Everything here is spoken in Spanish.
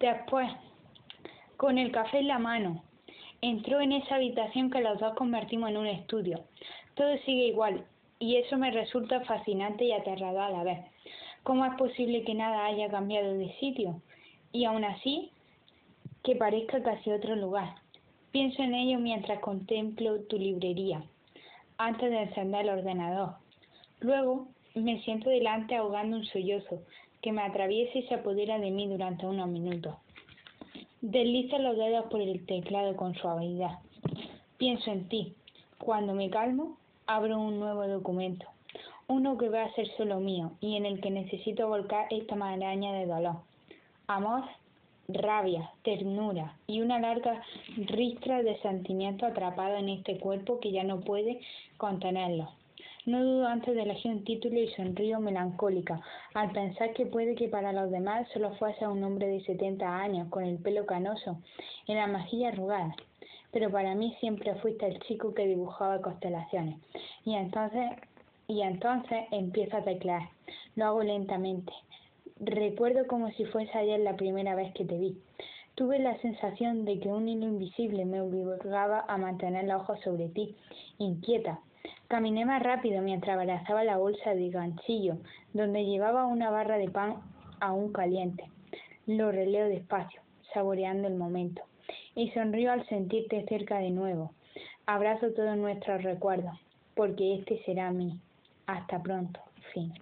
Después, con el café en la mano, entró en esa habitación que los dos convertimos en un estudio. Todo sigue igual, y eso me resulta fascinante y aterrador a la vez. ¿Cómo es posible que nada haya cambiado de sitio? Y aún así, que parezca casi otro lugar. Pienso en ello mientras contemplo tu librería, antes de encender el ordenador. Luego me siento delante ahogando un sollozo que me atraviesa y se apodera de mí durante unos minutos. Deslizo los dedos por el teclado con suavidad. Pienso en ti. Cuando me calmo, abro un nuevo documento, uno que va a ser solo mío y en el que necesito volcar esta maraña de dolor. Amor, rabia, ternura y una larga ristra de sentimiento atrapado en este cuerpo que ya no puede contenerlo. No dudo antes de elegir un título y sonrío melancólica al pensar que puede que para los demás solo fuese un hombre de 70 años con el pelo canoso y la mejilla arrugada. Pero para mí siempre fuiste el chico que dibujaba constelaciones. Y entonces, y entonces empiezo a teclear. Lo hago lentamente. Recuerdo como si fuese ayer la primera vez que te vi. Tuve la sensación de que un hilo invisible me obligaba a mantener los ojos sobre ti, inquieta, Caminé más rápido mientras abrazaba la bolsa de ganchillo, donde llevaba una barra de pan aún caliente. Lo releo despacio, saboreando el momento, y sonrío al sentirte cerca de nuevo. Abrazo todos nuestros recuerdos, porque este será mí. Hasta pronto. Fin.